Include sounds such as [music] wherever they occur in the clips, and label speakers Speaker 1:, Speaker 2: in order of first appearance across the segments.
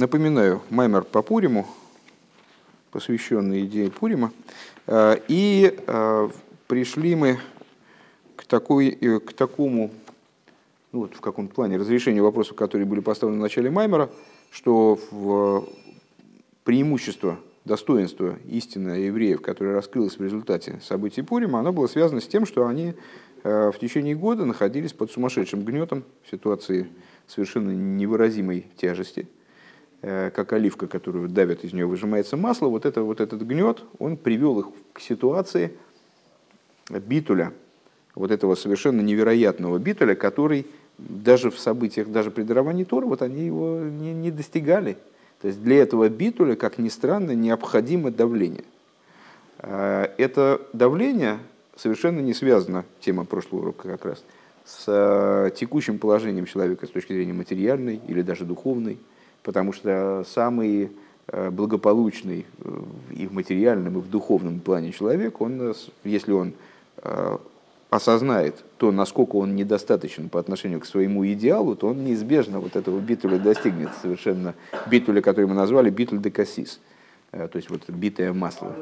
Speaker 1: Напоминаю, Маймер по Пуриму, посвященный идее Пурима. Э, и э, пришли мы к, такой, э, к такому, ну вот в каком-то плане, разрешению вопросов, которые были поставлены в начале Маймера, что в преимущество, достоинство истины евреев, которое раскрылось в результате событий Пурима, оно было связано с тем, что они в течение года находились под сумасшедшим гнетом в ситуации совершенно невыразимой тяжести – как оливка, которую давят, из нее выжимается масло, вот, это, вот этот гнет, он привел их к ситуации битуля, вот этого совершенно невероятного битуля, который даже в событиях, даже при даровании Тора, вот они его не, не достигали. То есть для этого битуля, как ни странно, необходимо давление. Э, это давление совершенно не связано, тема прошлого урока как раз, с э, текущим положением человека с точки зрения материальной или даже духовной потому что самый э, благополучный э, и в материальном, и в духовном плане человек, он, э, если он осознает то, насколько он недостаточен по отношению к своему идеалу, то он неизбежно вот этого битуля достигнет совершенно битуля, который мы назвали битуль де кассис, то есть вот битое масло.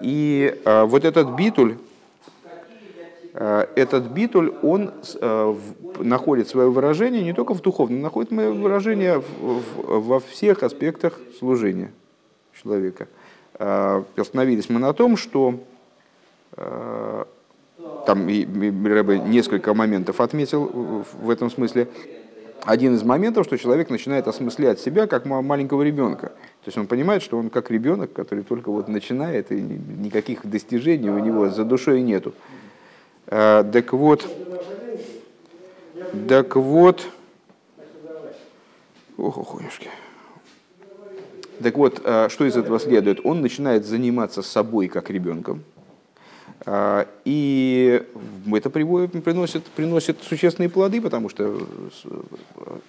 Speaker 1: И вот этот битуль, Э, этот битуль, он э, находит свое выражение не только в духовном, находит выражение во всех аспектах служения человека. Э, остановились мы на том, что там Рэбе несколько моментов отметил в этом смысле. Один из моментов, что человек начинает осмыслять себя как маленького ребенка. То есть он понимает, что он как ребенок, который только вот начинает, и никаких достижений у него за душой нету. Э, так вот, так вот, ох, охуешки. Так вот, э, что из этого следует? Он начинает заниматься собой как ребенком, э, и это приносит, приносит существенные плоды, потому что,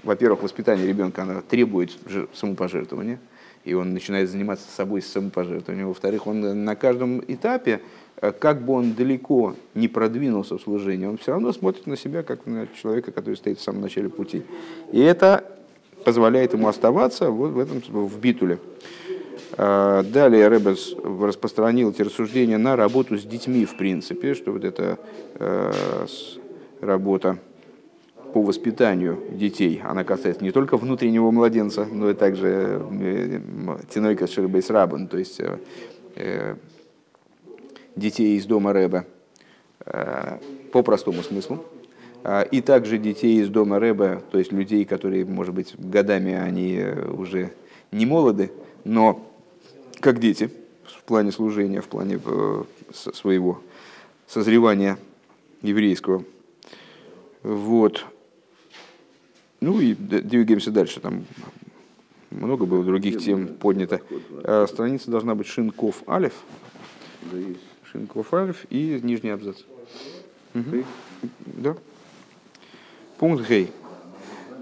Speaker 1: во-первых, воспитание ребенка оно требует самопожертвования, и он начинает заниматься собой с самопожертвованием. Во-вторых, он на каждом этапе как бы он далеко не продвинулся в служении, он все равно смотрит на себя, как на человека, который стоит в самом начале пути. И это позволяет ему оставаться вот в этом в битуле. Э, далее Ребес распространил эти рассуждения на работу с детьми, в принципе, что вот эта э, работа по воспитанию детей, она касается не только внутреннего младенца, но и также тинойка шербейс рабан, то есть детей из дома Рэба э, по простому смыслу, э, и также детей из дома Рэба, то есть людей, которые, может быть, годами они э, уже не молоды, но как дети в плане служения, в плане своего созревания еврейского. Вот. Ну и двигаемся дальше. Там много было других тем поднято. Страница должна быть Шинков Алиф. Шинков Альф и нижний абзац. Да. Пункт Гей.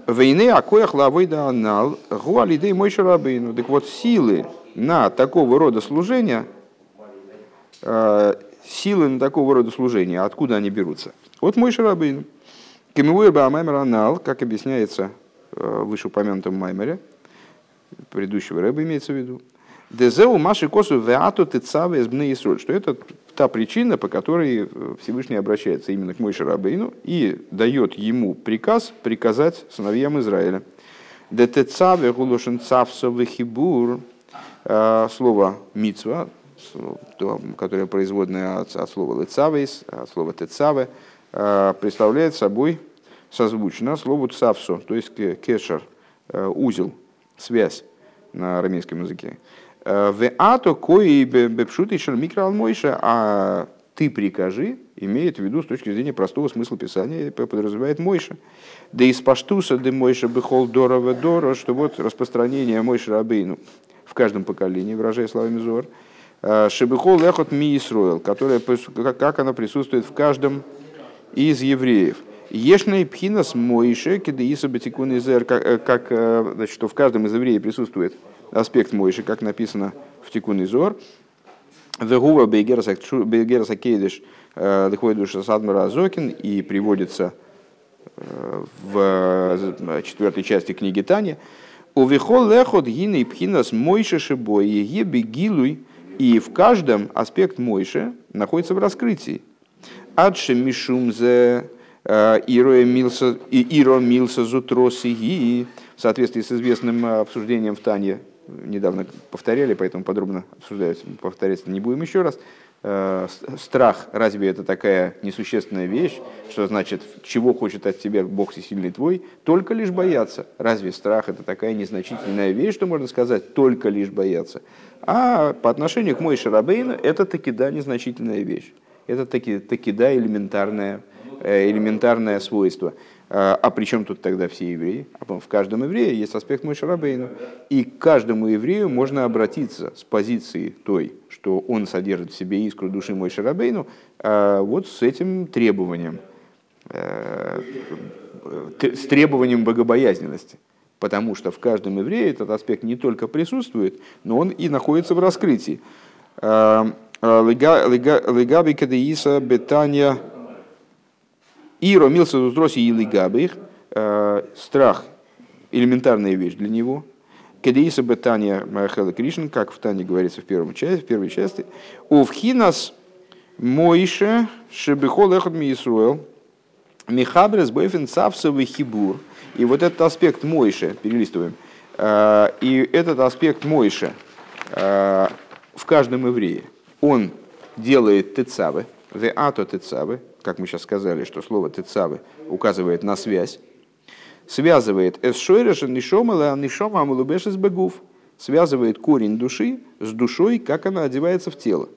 Speaker 1: Войны акоях лавой да анал гуалидей мой шарабейну. Так вот, силы на такого рода служения, э, силы на такого рода служения, откуда они берутся? От мой шарабейну. Кемивуя Баамаймер анал, как объясняется э, в вышеупомянутом Маймере, предыдущего рэба имеется в виду, Дезеу Маши Косу Веату Тецаве Сбны Исроль, что это та причина, по которой э, Всевышний обращается именно к Мойше Рабейну и дает ему приказ приказать сыновьям Израиля. Детецаве Гулошен Цавсовый Хибур, э, слово мицва, которое производное от, от слова лецавейс, от слова тецаве, э, представляет собой созвучно слову цавсу, то есть кешер, узел, связь на арамейском языке. В ато кои бепшут еще микроалмойша, а ты прикажи, имеет в виду с точки зрения простого смысла писания, подразумевает Мойша. Да из паштуса де Мойша бехол дорова дора, что вот распространение Мойша Рабейну в каждом поколении, выражая словами Зор, э, Шебехол лехот ми Исроил, которая, как она присутствует в каждом из евреев. Ешный пхинас Мойше, кедаиса батикун изер, как, э, значит, что в каждом из евреев присутствует аспект Мойши, как написано в Тикун Изор. Вегува Бейгераса Кейдыш Дыхвойдуша Садмара Азокин и приводится э, в четвертой части книги Тани. Увихол лехот гины пхинас мойше шибой, еге гилуй, и в каждом аспект мойше находится в раскрытии. Адше мишумзе э, иро милса зутроси в соответствии с известным обсуждением в Тане, недавно повторяли, поэтому подробно обсуждать, повторять не будем еще раз. Э, страх, разве это такая несущественная вещь, что значит, чего хочет от тебя Бог всесильный твой, только лишь бояться. Разве страх это такая незначительная вещь, что можно сказать, только лишь бояться. А по отношению к Мойше Рабейну это таки да незначительная вещь. Это таки, таки да элементарное, э, элементарное свойство. А, а при чем тут тогда все евреи? А в каждом еврее есть аспект Мой Шарабейну. И к каждому еврею можно обратиться с позиции той, что он содержит в себе искру души Мой Шарабейну, а вот с этим требованием, э, с требованием богобоязненности. Потому что в каждом еврее этот аспект не только присутствует, но он и находится в раскрытии. А, Легаби кадеиса бетания и ромился зутроси и лигабых, э, страх – элементарная вещь для него. Кедеиса бетания Махала Кришн, как в Тане говорится в, первом части, в первой части. Увхинас Моише Шебихол Эхот Миисруэл Михабрес Бойфен Цавсовый Хибур. И вот этот аспект Моише, перелистываем, э, и этот аспект Моише э, в каждом еврее, он делает тецавы, ве ато тецавы, как мы сейчас сказали, что слово тецавы указывает на связь, связывает эсшойреша нишома нишома амулубеш из бегув, связывает корень души с душой, как она одевается в тело.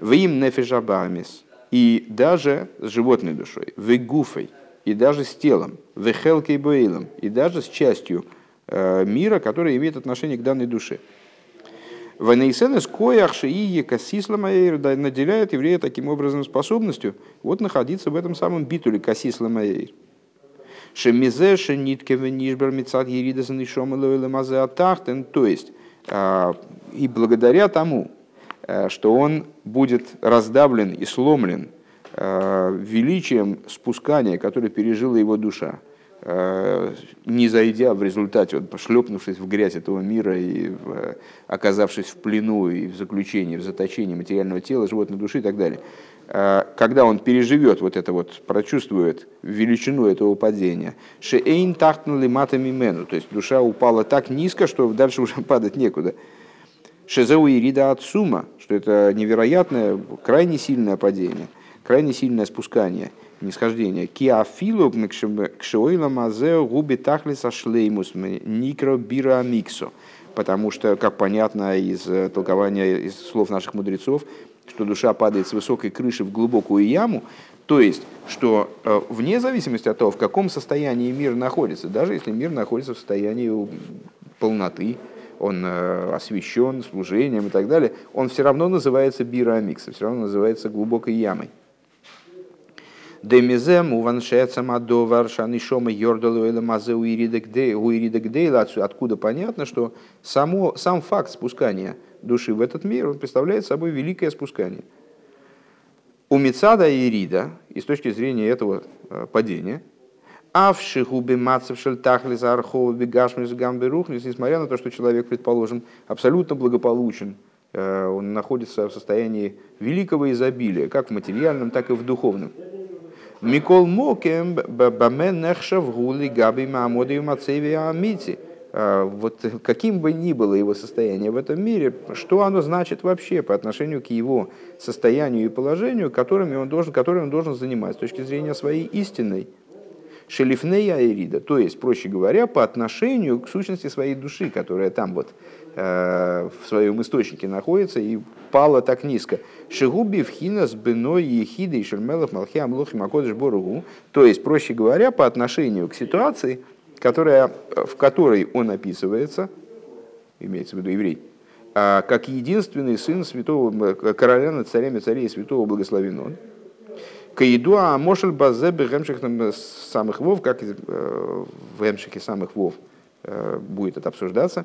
Speaker 1: В им нефежабамис, и даже с животной душой, в гуфой, и даже с телом, в хелкей боилом, и даже с частью э, мира, который имеет отношение к данной душе. Ванейсенес коях шиие кассисла маэйр наделяет еврея таким образом способностью вот находиться в этом самом битуле кассисла маэйр. Шемизе шенитке венишбер мецад еридас нишом мазе атахтен, то есть а, и благодаря тому, э, что он будет раздавлен и сломлен э, величием спускания, которое пережила его душа, не зайдя в результате, вот, пошлепнувшись в грязь этого мира и в, оказавшись в плену и в заключении, в заточении материального тела, животной души и так далее, э, когда он переживет вот это вот, прочувствует величину этого падения, шеэйн тахтнули матами мену, то есть душа упала так низко, что дальше [laughs] уже падать некуда. Шезеу ирида от сума, что это невероятное, крайне сильное падение, крайне сильное спускание – нисхождение. Киафилу кшоила мазео губи тахлиса шлеймус никро бира миксо. Потому что, как понятно из э, толкования, из слов наших мудрецов, что душа падает с высокой крыши в глубокую яму, то есть, что э, вне зависимости от того, в каком состоянии мир находится, даже если мир находится в состоянии полноты, он э, освещен служением и так далее, он все равно называется бирамиксом, все равно называется глубокой ямой. Демизем уваншецам адовар шанишома йордалу или мазе уиридек откуда понятно, что само, сам факт спускания души в этот мир, он представляет собой великое спускание. У Мецада и Ирида, и с точки зрения этого падения, Авшихуби мацев шельтахли за архова бегашмис гамберухнис, несмотря на то, что человек, предположим, абсолютно благополучен, э, он находится в состоянии великого изобилия, как в материальном, так и в духовном. Микол Мокем Бамен Нехшав Гули Габи Мамоды Мацеви Амити. Вот каким бы ни было его состояние в этом мире, что оно значит вообще по отношению к его состоянию и положению, которыми он должен, которым он должен заниматься с точки зрения своей истинной шелифнея Эрида, то есть, проще говоря, по отношению к сущности своей души, которая там вот в своем источнике находится и пала так низко. Шигуби вхина с беной ехиды и шермелов малхи амлохи макодыш боругу, то есть, проще говоря, по отношению к ситуации, которая, в которой он описывается, имеется в виду еврей, а, как единственный сын святого короля над царями царей святого благословен он, Каиду а мошель базе бегемших самых вов, как э, в эмшике самых вов э, будет это обсуждаться.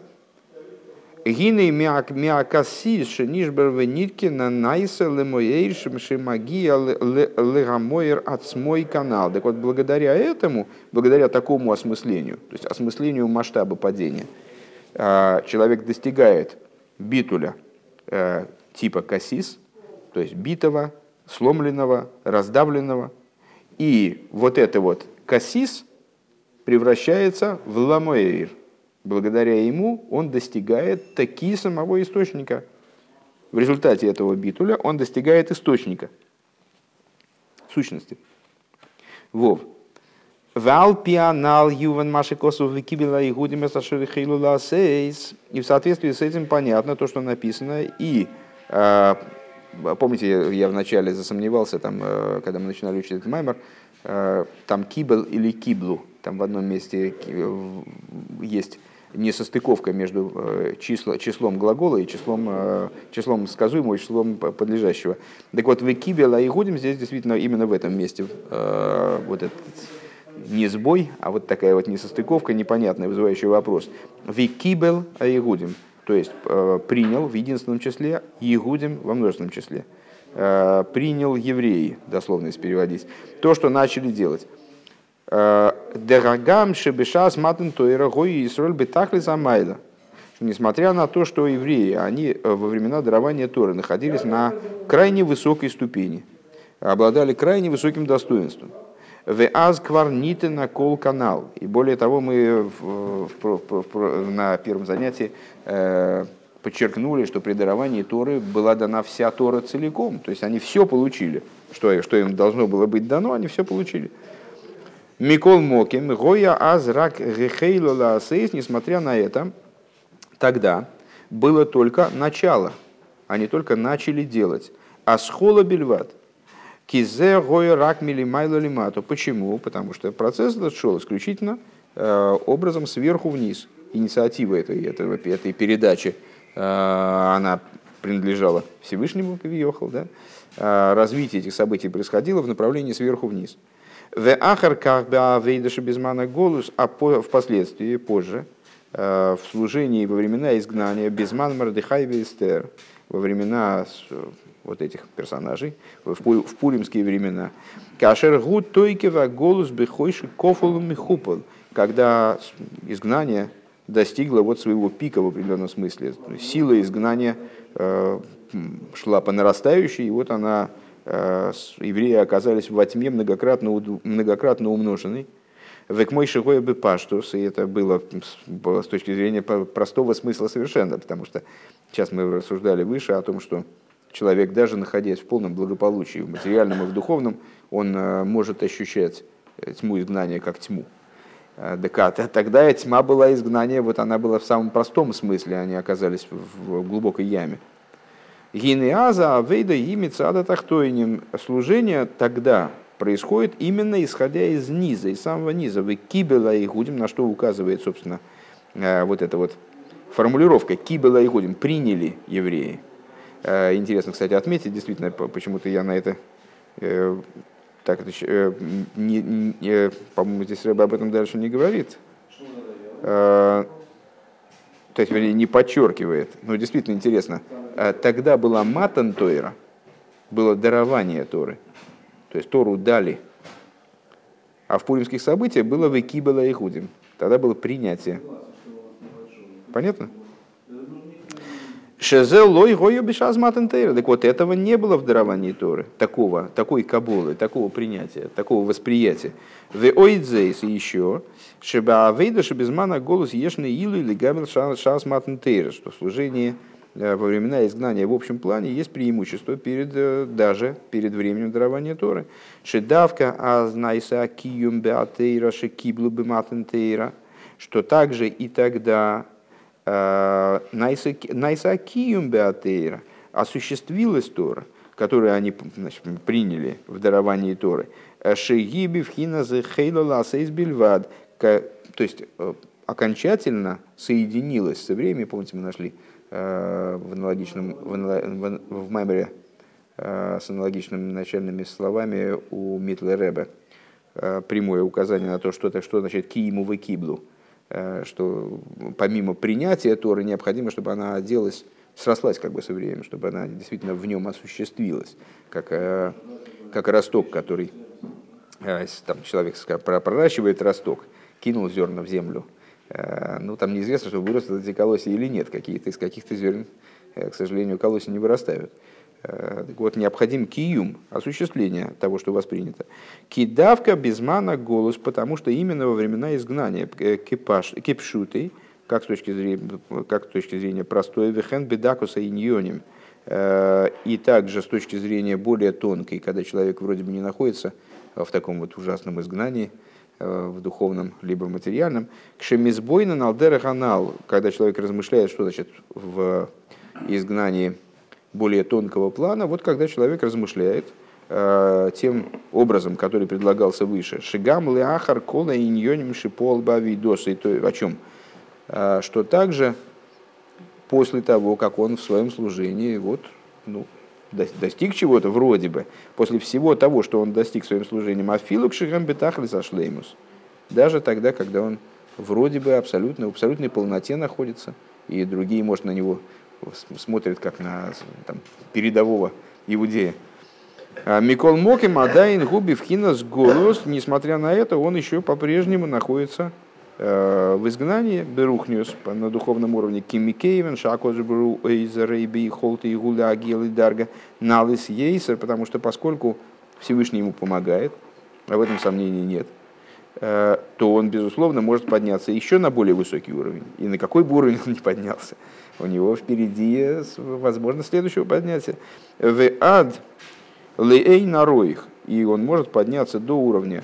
Speaker 1: Гиней миакаси шенишбер венитки на найса лемоейшим шимагия легамоер от смой канал. Так вот, благодаря этому, благодаря такому осмыслению, то есть осмыслению масштаба падения, а, человек достигает битуля э, типа кассис, то есть битого, сломленного, раздавленного. И вот это вот кассис превращается в ламоэйр. Благодаря ему он достигает таки самого источника. В результате этого битуля он достигает источника, сущности. Вов. Вал пианал юван маши косов викибила и гудима сашири И в соответствии с этим понятно то, что написано. И э, помните, я вначале засомневался, там, э, когда мы начинали учить этот маймер, э, там кибл или киблу. Там в одном месте есть несостыковка между э, число, числом глагола и числом, э, числом сказуемого числом подлежащего. Так вот, в Экибе Игудим здесь действительно именно в этом месте э, вот этот не сбой, а вот такая вот несостыковка, непонятная, вызывающая вопрос. Викибел Аигудим, то есть принял в единственном числе, Егудим во множественном числе. Принял евреи, дословно если переводить. То, что начали делать. Дерагам шебешас матен тойра гои Исроль бетахли замайда. Несмотря на то, что евреи, они э, во времена дарования Торы находились на крайне высокой ступени, обладали крайне высоким достоинством. В аз кварните на кол канал. И более того, мы в, в, в, на первом занятии э, подчеркнули, что при даровании Торы была дана вся Тора целиком. То есть они все получили. Что, что им должно было быть дано, они все получили. Микол Моким, Гоя Азрак Гехейло Лаасейс, несмотря на это, тогда было только начало, они только начали делать. А схола бельват. Кизе Гоя Рак Милимайло Лимату. Почему? Потому что процесс этот шел исключительно э, образом сверху вниз. Инициатива этой, этой, этой передачи, э, она принадлежала Всевышнему, Кавиохал, да? Э, развитие этих событий происходило в направлении сверху вниз. В ахарках беавейдаша безмана голос, а впоследствии, позже, э, в служении во времена изгнания безман Мардыхай Эстер, во времена вот этих персонажей, в, в пуримские времена. Кашер гуд тойкева голос бехойши кофулу михупал, когда изгнание достигло вот своего пика в определенном смысле. Сила изгнания э, шла по нарастающей, и вот она евреи оказались во тьме многократно, многократно умноженной. Век мой шигой бы паштус, и это было с точки зрения простого смысла совершенно, потому что сейчас мы рассуждали выше о том, что человек, даже находясь в полном благополучии, в материальном и в духовном, он э, может ощущать э, тьму изгнания как тьму. Так, тогда тьма была изгнание, вот она была в самом простом смысле, они оказались в глубокой яме. Гинеаза авейда ими цада тахтойним. Служение тогда происходит именно исходя из низа, из самого низа. Вы кибела и гудим, на что указывает, собственно, э, вот эта вот формулировка кибела и гудим, приняли евреи. Э, интересно, кстати, отметить, действительно, почему-то я на это э, так, не, не, по-моему, здесь Рэба об этом дальше не говорит то есть, вернее, не подчеркивает, но действительно интересно, тогда была матан Тойра, было дарование Торы, то есть Тору дали, а в пуримских событиях было векибела Ихудим, тогда было принятие. Понятно? Шезел лой гою бешаз матентейра. Так вот, этого не было в даровании Торы, такого, такой каболы, такого принятия, такого восприятия. В ойдзейс еще, шеба авейда шебезмана голос ешный илу или габел шаз матентейра, что в служении во времена изгнания в общем плане есть преимущество перед, э, даже перед временем дарования Торы. Шедавка азнайса киюм беатейра шекиблу бематентейра, что также и тогда Найсакиюм Беатейра осуществилась Тора, которую они значит, приняли в даровании Торы. Шегиби вхина бельвад. То есть э, окончательно соединилась со временем, помните, мы нашли э, в аналогичном, в, в Маймере э, с аналогичными начальными словами у Митла Ребе прямое указание на то, что, это, что значит киему в киблу что помимо принятия Торы необходимо, чтобы она делалась, срослась как бы со временем, чтобы она действительно в нем осуществилась, как, как росток, который там человек проращивает росток, кинул зерна в землю, ну там неизвестно, что вырастут эти колосья или нет, какие-то из каких-то зерен, к сожалению, колосья не вырастают. Э, вот, необходим киюм, осуществление того, что воспринято. Кидавка безмана голос, потому что именно во времена изгнания э, кипаш, кипшутой, как с точки зрения, как с точки зрения простой, вехен бедакуса иньоним, э, и также с точки зрения более тонкой, когда человек вроде бы не находится в таком вот ужасном изгнании, в духовном либо материальном, к шемизбойна налдера когда человек размышляет, что значит в изгнании более тонкого плана, вот когда человек размышляет э, тем образом, который предлагался выше. Шигам леахар кола иньоним шипол бавидос. И то, о чем? Э, что также после того, как он в своем служении вот, ну, достиг чего-то вроде бы, после всего того, что он достиг своим служением, афилук шигам бетахли зашлеймус. Даже тогда, когда он вроде бы абсолютно, в абсолютной полноте находится, и другие, может, на него смотрит как на там, передового иудея. А Микол Моким Адайн Губи Хинас Голос, несмотря на это, он еще по-прежнему находится в изгнании Берухниус на духовном уровне Кимикейвен, Шакоджбру Эйзерейби, Холты и Гуля Агил и Дарга, Налис Ейсер, потому что поскольку Всевышний ему помогает, а в этом сомнений нет, э, то он, безусловно, может подняться еще на более высокий уровень. И на какой бы уровень [laughs] он не поднялся у него впереди возможно следующего поднятия. В ад лей нароих. И он может подняться до уровня,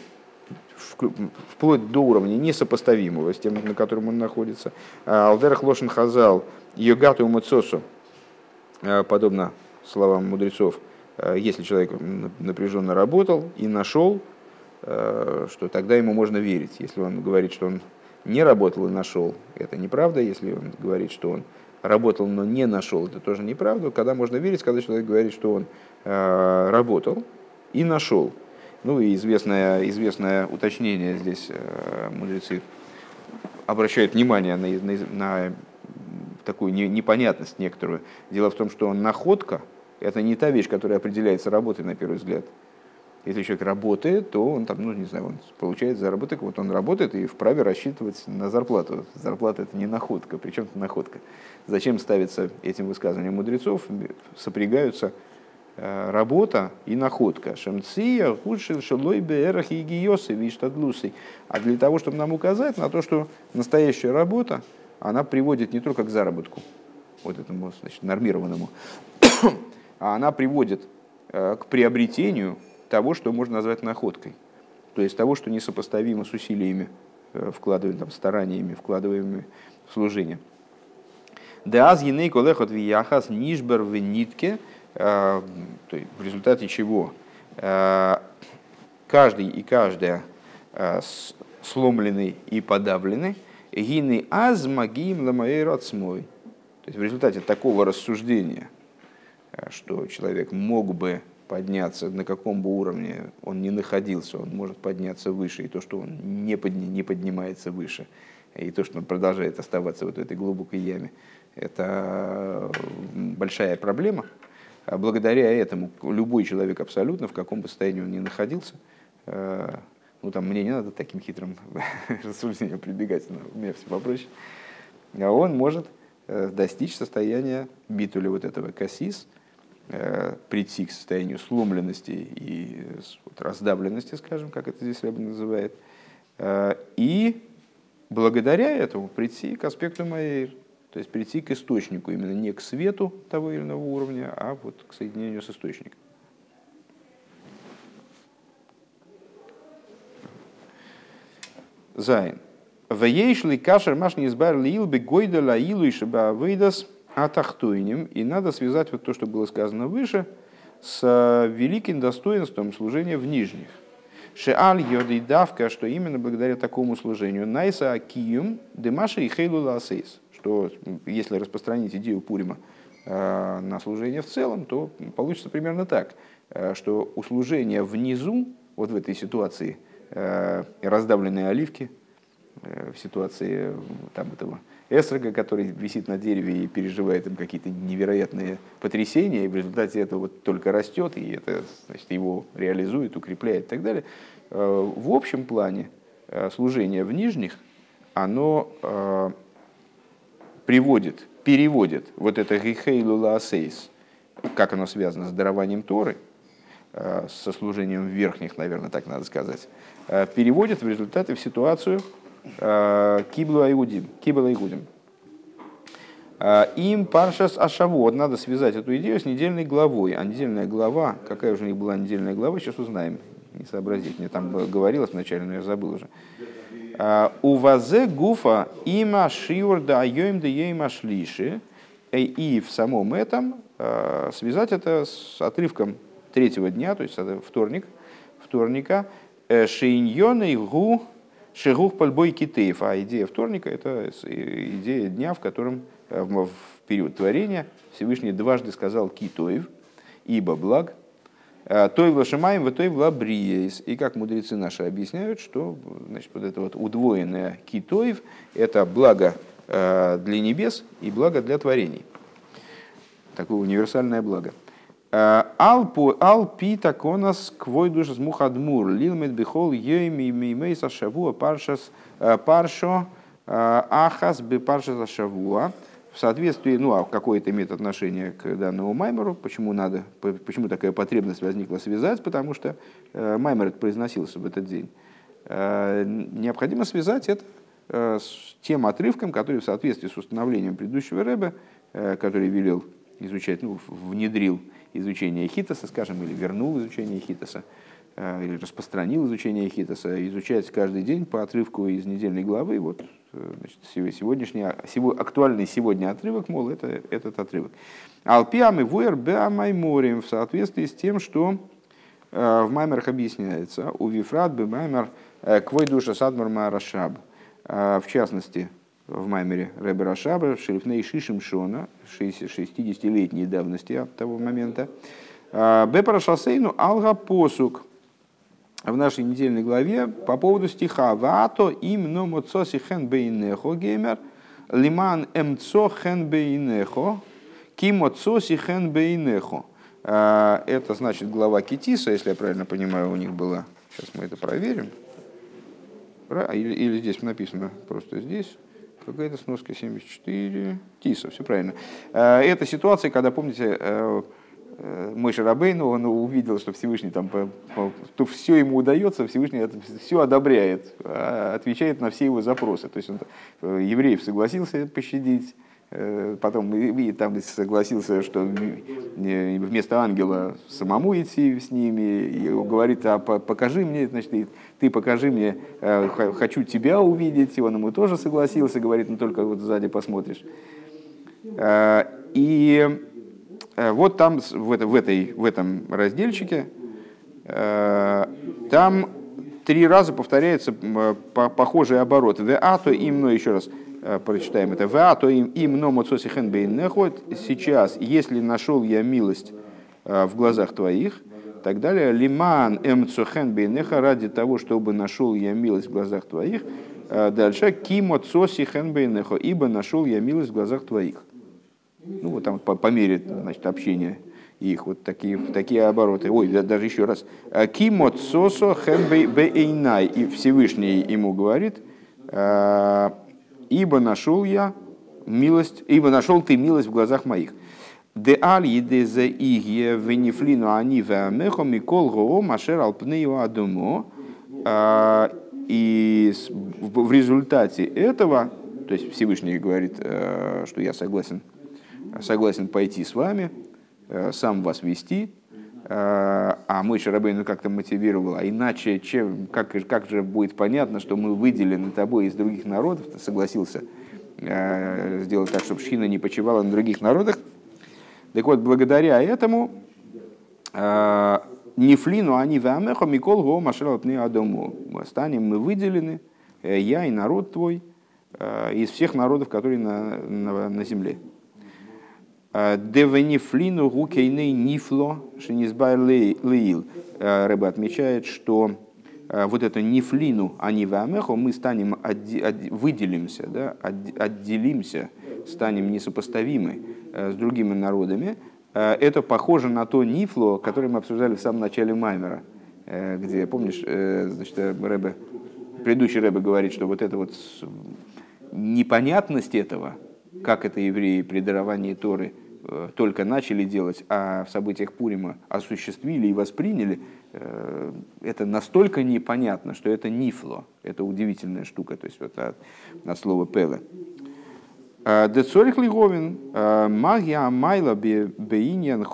Speaker 1: вплоть до уровня несопоставимого с тем, на котором он находится. А Алдерах Лошен Хазал, Йогату Мацосу, а, подобно словам мудрецов, а, если человек напряженно работал и нашел, что тогда ему можно верить. Если он говорит, что он не работал и нашел, это неправда. Если он говорит, что он работал, но не нашел, это тоже неправда. Когда можно верить, когда человек говорит, что он работал и нашел. Ну и известное, известное уточнение здесь э, мудрецы обращают внимание на, на, на такую не, непонятность некоторую. Дело в том, что находка – это не та вещь, которая определяется работой на первый взгляд. Если человек работает, то он там, ну не знаю, он получает заработок, вот он работает и вправе рассчитывать на зарплату. Зарплата это не находка, причем это находка. Зачем ставится этим высказыванием мудрецов, сопрягаются работа и находка. Шемция, худшил, шелой, беэрах и гиосы, виштадлусы. А для того, чтобы нам указать на то, что настоящая работа, она приводит не только к заработку, вот этому значит, нормированному, [coughs] а она приводит э, к приобретению того, что можно назвать находкой. То есть того, что несопоставимо с усилиями, э, вкладываемыми, там, стараниями, вкладываемыми в служение. Деаз еней колехот вияхас нишбер в нитке, э, в результате чего э, каждый и каждая сломленный и подавленный, гины аз магиим ламаэй рацмой. То есть в результате такого рассуждения, что человек мог бы подняться, на каком бы уровне он ни находился, он может подняться выше, и то, что он не, подни, не поднимается выше, и то, что он продолжает оставаться вот в этой глубокой яме, это большая проблема. А благодаря этому любой человек абсолютно, в каком бы состоянии он ни находился, э, ну там мне не надо таким хитрым [laughs] рассуждением прибегать, у меня все попроще, а он может э, достичь состояния битуля вот этого кассис, Э, прийти к состоянию сломленности и раздавленности, скажем, как это здесь Рэбби называет, и благодаря этому прийти к аспекту моей, то есть прийти к источнику, именно не к свету того или иного уровня, а вот к соединению с источником. זיין. ויש לקשר מה שנתבאר לעיל בגודל העילוי שבעבודת – התחתונים, и надо связать вот то, что было сказано выше, с э, великим достоинством служения в нижних. שעל ידה דווקא, что именно благодаря такому служению נעשה הקיום דמה שהחלו לעשות, что если распространить идею Пурима э, на служение в целом, то получится примерно так, э, что у служения внизу, вот в этой ситуации, раздавленные оливки, в ситуации там, этого эстрога, который висит на дереве и переживает им какие-то невероятные потрясения, и в результате этого вот только растет, и это значит, его реализует, укрепляет и так далее. В общем плане служение в нижних, оно приводит, переводит вот это гихейлу лаасейс, как оно связано с дарованием Торы, э, со служением верхних, наверное, так надо сказать, э, переводит в результате в ситуацию э, киблу айгудим, кибла айгудим. Им паршас ашавод, надо связать эту идею с недельной главой. А недельная глава, какая уже у них была недельная глава, сейчас узнаем, не сообразить. Мне там говорилось вначале, но я забыл уже. У вазе гуфа има шиур да айоим да ейма шлиши. И в самом этом а, связать это с отрывком третьего дня, то есть вторник, вторника, э, шейньоны гу шегух пальбой китеев. А идея вторника – это идея дня, в котором э, в период творения Всевышний дважды сказал китоев, ибо благ – Э, той влашимаем, в той влабриес. И как мудрецы наши объясняют, что значит, вот это вот удвоенное китоев – это благо э, для небес и благо для творений. Такое универсальное благо. Э, ал пи таконас квой душ мухадмур лилмет бихол йойми мимейса шавуа паршас паршо ахас бы паршас шавуа в соответствии, ну а какое это имеет отношение к данному Маймеру, почему надо, почему такая потребность возникла связать, потому что э, Маймер произносился в этот день. Э, необходимо связать это э, с тем отрывком, который в соответствии с установлением предыдущего Рэба, который велел изучать, ну, внедрил изучение Хитоса, скажем, или вернул изучение Хитоса, или распространил изучение Хитоса, изучать каждый день по отрывку из недельной главы. Вот значит, сегодняшний, актуальный сегодня отрывок, мол, это этот отрывок. Алпиам и вуэр беамайморим в соответствии с тем, что э, в Маймерах объясняется, у Вифрат бы Маймер э, квой душа садмар Марашаб. Э, в частности, в Маймере Рэбе Рашаба, Шерифней Шишим Шона, 60-летней давности от того момента, Бепара Шасейну Алга Посук – в нашей недельной главе по поводу стиха «Вато им но моцоси хен бейнехо геймер, лиман эмцо хен бейнехо, ки моцоси хен бейнехо». А, это значит глава Китиса, если я правильно понимаю, у них была. Сейчас мы это проверим. Или, или здесь написано просто здесь. Какая-то сноска 74. Тиса, все правильно. А, это ситуация, когда, помните, Э, мой Шарабейну, он увидел, что Всевышний там, то все ему удается, Всевышний это все одобряет, а отвечает на все его запросы. То есть он э, евреев согласился пощадить, э, потом и, там согласился, что вместо ангела самому идти с ними, и говорит, а покажи мне, значит, ты покажи мне, хочу тебя увидеть, и он ему тоже согласился, говорит, ну только вот сзади посмотришь. И Э, вот там, в, это, в, этой, в этом разделчике, э, там три раза повторяется похожий оборот. В а то им, но еще раз э, прочитаем это. В а то им, им но моцоси нехот. Сейчас, если нашел я милость в глазах твоих, так далее. Лиман эмцухен бейнеха ради того, чтобы нашел я милость в глазах твоих. Дальше. Кимо цоси хен бейнехо, ибо нашел я милость в глазах твоих. Ну, вот там по, по мере значит, общения их, вот такие, такие обороты. Ой, даже еще раз. Кимот сосо бейнай. И Всевышний ему говорит, «А, ибо нашел я милость, ибо нашел ты милость в глазах моих. Де аль еде за игье венифлину они веамехо микол гоо машер алпнею адумо. А, и в результате этого, то есть Всевышний говорит, э, что я согласен согласен пойти с вами, э, сам вас вести, э, а мой Шарабейну как-то мотивировал, а иначе чем, как, как же будет понятно, что мы выделены тобой из других народов, ты согласился э, сделать так, чтобы шхина не почивала на других народах. Так вот, благодаря этому Нефлину они вамехо Микол го машалатны адому. Станем мы выделены, я и народ твой, из всех народов, которые на, на, на земле. Девенифлину гукейней нифло шинизбай леил. Рыба отмечает, что вот это нефлину, а не вамехо, мы станем, выделимся, да, отделимся, станем несопоставимы с другими народами, это похоже на то нифло, которое мы обсуждали в самом начале Маймера, где, помнишь, значит, Рэбе, предыдущий Рэбе говорит, что вот это вот непонятность этого, как это евреи при даровании Торы э, только начали делать, а в событиях Пурима осуществили и восприняли, э, это настолько непонятно, что это нифло, это удивительная штука, то есть вот от, от слова пеле. Э, Децорих Лиговин, магия майла бейньян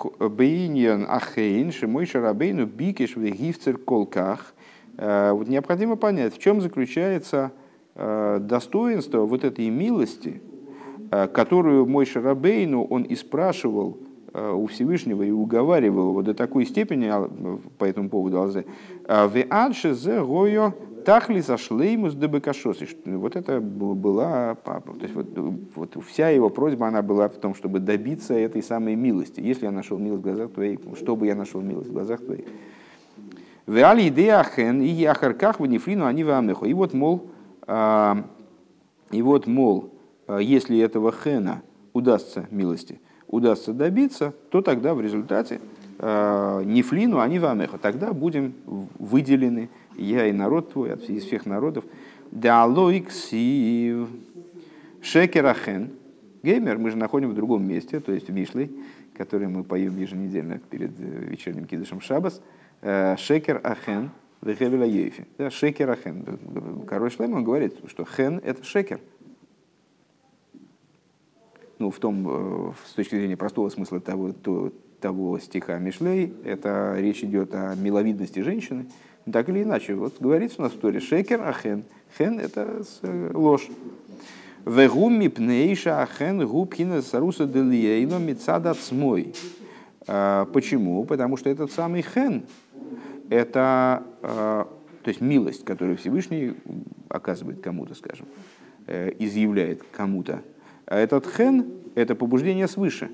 Speaker 1: ахейн, шимой шарабейну бикеш вегивцер колках. Вот необходимо понять, в чем заключается достоинство вот этой милости, Э, которую мой Шарабейну он и спрашивал э, у Всевышнего и уговаривал его до такой степени а, по этому поводу Алзе. «А в зе гойо тахли зашлеймус дебекашоси. Вот это была, то есть вот, вот вся его просьба, она была в том, чтобы добиться этой самой милости. Если я нашел милость в глазах твоих, чтобы я нашел милость в глазах твоих. В али идеахен и яхарках в нефрину они в И вот, мол, и вот, мол, если этого хена удастся милости, удастся добиться, то тогда в результате а, нефлину, они в амехо, тогда будем выделены, я и народ твой, из всех народов. Далоиксив шекерахен. Геймер мы же находим в другом месте, то есть в Мишлей, который мы поем еженедельно перед э, вечерним кидышем Шабас. Э, шекер ахен вехевеля ейфи. Шекер ахен. Король Шлем он говорит, что хен это шекер – ну, в том, э, с точки зрения простого смысла того, то, того стиха Мишлей, это речь идет о миловидности женщины. Так или иначе, вот говорится у нас в Торе шекер, а хен. Это э, ложь. Вегум мипнейша ахен губхина саруса делиейно мецадат смой. А, почему? Потому что этот самый хен – это а, то есть милость, которую Всевышний оказывает кому-то, скажем, э, изъявляет кому-то, а этот хен – это побуждение свыше.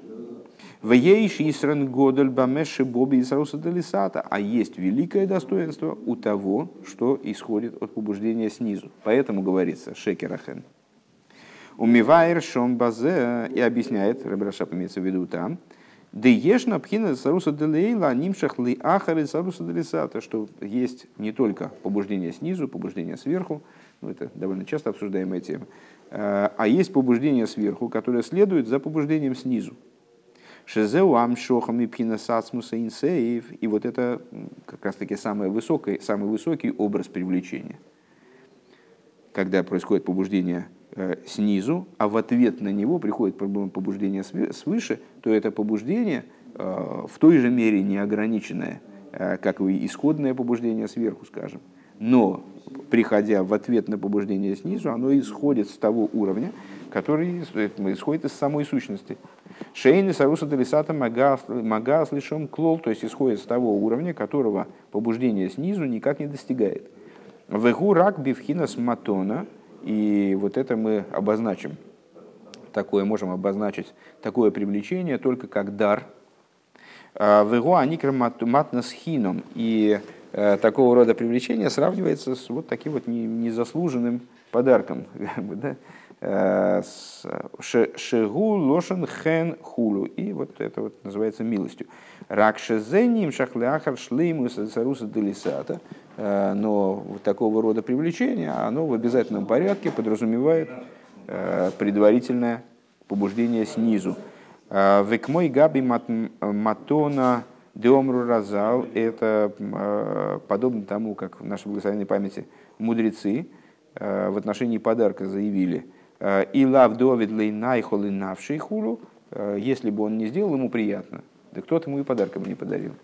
Speaker 1: В ейш исрен годель бамеши боби исруса делисата. А есть великое достоинство у того, что исходит от побуждения снизу. Поэтому говорится шекерахен. Умивайр шом базе и объясняет, Рабрашап имеется в виду там, да ешна пхина саруса делейла нимшах ли ахары саруса делисата, что есть не только побуждение снизу, побуждение сверху, ну, это довольно часто обсуждаемая тема, а есть побуждение сверху, которое следует за побуждением снизу. Шезеу амшохам и пхинасацмуса инсеев. И вот это как раз таки самый высокий, самый высокий образ привлечения. Когда происходит побуждение э, снизу, а в ответ на него приходит побуждение свыше, то это побуждение э, в той же мере неограниченное, как и исходное побуждение сверху, скажем. Но приходя в ответ на побуждение снизу, оно исходит с того уровня, который исходит из самой сущности. Шейны саруса делисата магас лишом клол, то есть исходит с того уровня, которого побуждение снизу никак не достигает. Вегу рак бифхинас матона, и вот это мы обозначим. Такое можем обозначить, такое привлечение только как дар. А, Вегу хином, и Э, такого рода привлечение сравнивается с вот таким вот незаслуженным подарком. [laughs] да? Э, Шегу лошен хен хулу. И вот это вот называется милостью. Ракшезеним шахляхар шлейму саруса делисата. Э, но вот такого рода привлечение, оно в обязательном порядке подразумевает предварительное побуждение снизу. Векмой габи матона Деомру Разал – это а, подобно тому, как в нашей благословенной памяти мудрецы а, в отношении подарка заявили «И лав довид лейнайхол и навший хулу», если бы он не сделал ему приятно, да кто-то ему и подарком не подарил.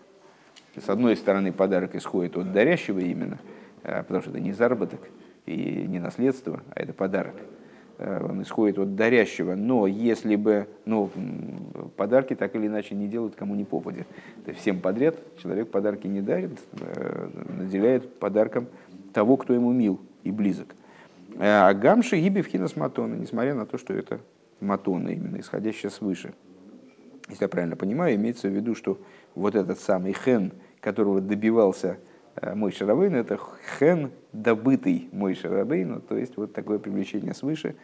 Speaker 1: С одной стороны, подарок исходит от дарящего именно, потому что это не заработок и не наследство, а это подарок. Э, он исходит от дарящего, но если бы, ну, подарки так или иначе не делают кому не попадет. Всем подряд человек подарки не дарит, э, наделяет подарком того, кто ему мил и близок. Э, а гамши в хинас матона, несмотря на то, что это матона, именно исходящая свыше. Если я правильно понимаю, имеется в виду, что вот этот самый хен, которого добивался Мой Шарабейн это хен, добытый мой Шарабейн, то есть вот такое привлечение свыше,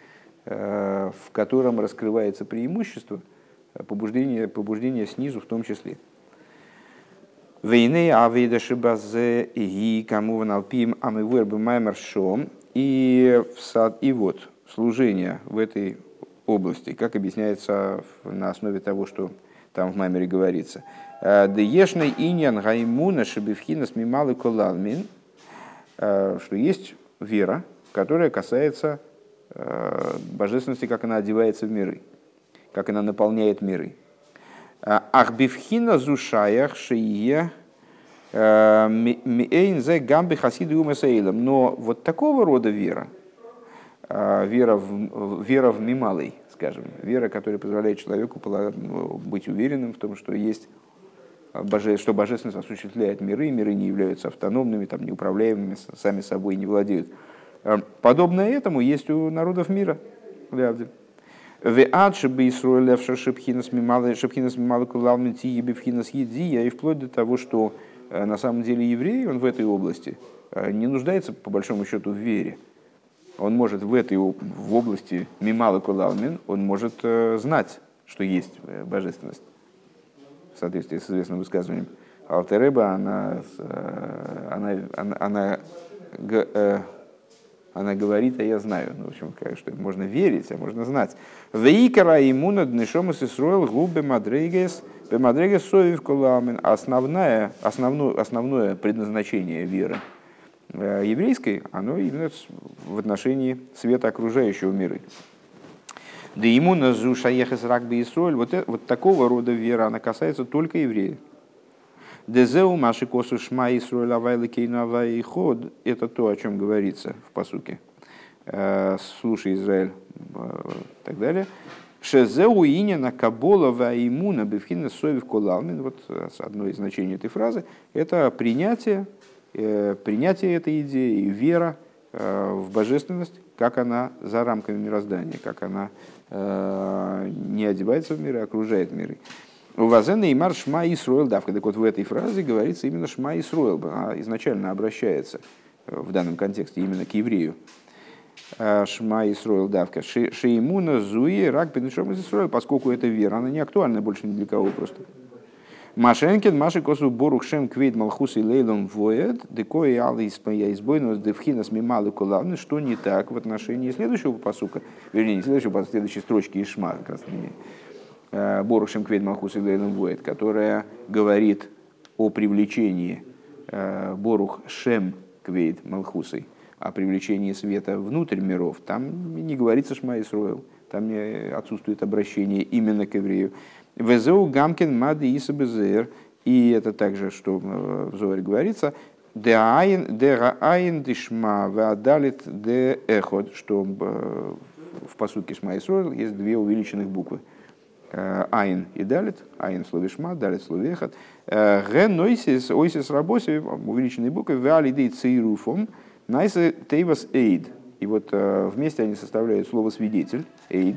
Speaker 1: в котором раскрывается преимущество побуждения, побуждения снизу в том числе. Войны авида шибазе и кому ваналпим амивуэр бимаймер шом. И, и вот служение в этой области, как объясняется на основе того, что там в Маймере говорится. Деешный иньян гаймуна смималы колалмин, что есть вера, которая касается божественности, как она одевается в миры, как она наполняет миры. Ахбивхина зушаях шие мейнзе гамби хасиды умасаилом. Но вот такого рода вера, вера в, вера в мималый, скажем, вера, которая позволяет человеку быть уверенным в том, что есть что божественность осуществляет миры, миры не являются автономными, там, неуправляемыми, сами собой не владеют. А, подобное этому есть у народов мира. И вплоть до того, что э, на самом деле еврей, он в этой области э, не нуждается, по большому счету, в вере. Он может в этой в области мималы кулалмин, он может э, знать, что есть божественность, в соответствии с известным высказыванием. Алтереба, она, она, она, она она говорит, а я знаю. Ну, в общем, что можно верить, а можно знать. Вейкара имуна днешомас Исруэл губе мадрейгес, бемадрейгес соев коламин. Основное, основное, основное предназначение веры э, еврейской, оно именно в отношении света окружающего мира. Да ему на зушаехес рагби Исруэль, вот, э, вот такого рода вера, она касается только евреев. Дезеу маши косу шма Исруэль авайлы кейну и ход. Это то, о чем говорится в посуке. Э, Слушай, Израиль, э, так далее. Шезеу инина кабола ваимуна бифхина совев колалмин. Вот одно из значений этой фразы. Это принятие, принятие этой идеи, вера в божественность, как она за рамками мироздания, как она не одевается в мир, а окружает миры. У Вазена и Мар Шма Исруэл Давка. Так вот в этой фразе говорится именно Шма Исруэл. Она изначально обращается в данном контексте именно к еврею. Э, Шма Исруэл Давка. Шеймуна Зуи Рак Бенешом Исруэл. Поскольку это вера, она не актуальна больше ни для кого просто. Машенкин, Маши Косу Борух Шем Квейт Малхус и Лейлом Воет, Декои Алы Испая Избойнос Девхинас Мималы Кулавны, что не так в отношении следующего посука, вернее, не следующего, а следующей строчки Ишма, как раз Э, Борушем Квейд Малхус и Воет, которая говорит о привлечении э, Борух Шем Квейд Малхусой, о привлечении света внутрь миров, там не говорится Шма Исруэл, там отсутствует обращение именно к еврею. וזהו גם כן מה דאיתא בזוהר, и это также, что э, в Зоре говорится, דעין דשמע והדלית דאחד, что в посуке שמע ישראל есть две увеличенных буквы. Э, עין и דלית, עין в слове שמע, דלית в слове אחד. Э, ген нойсис, ойсис рабоси, увеличенные буквы, ועל ידי צירופם, נעשה תיבת עד. И вот э, вместе они составляют слово свидетель, эйд.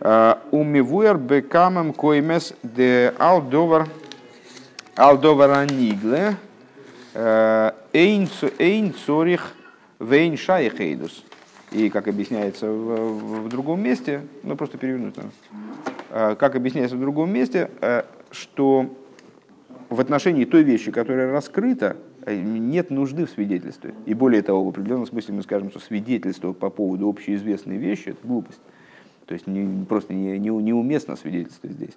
Speaker 1: Умивуэр бекамам коймес де алдовар алдовар анигле эйн цорих вейн шайх эйдус. И как объясняется в, в другом месте, ну просто перевернуть надо. Э, как объясняется в другом месте, э, что в отношении той вещи, которая раскрыта, э, нет нужды в свидетельстве. И более того, в определенном смысле мы скажем, что свидетельство по поводу общеизвестной вещи – это глупость. То есть не, просто не, не, неуместно свидетельство здесь.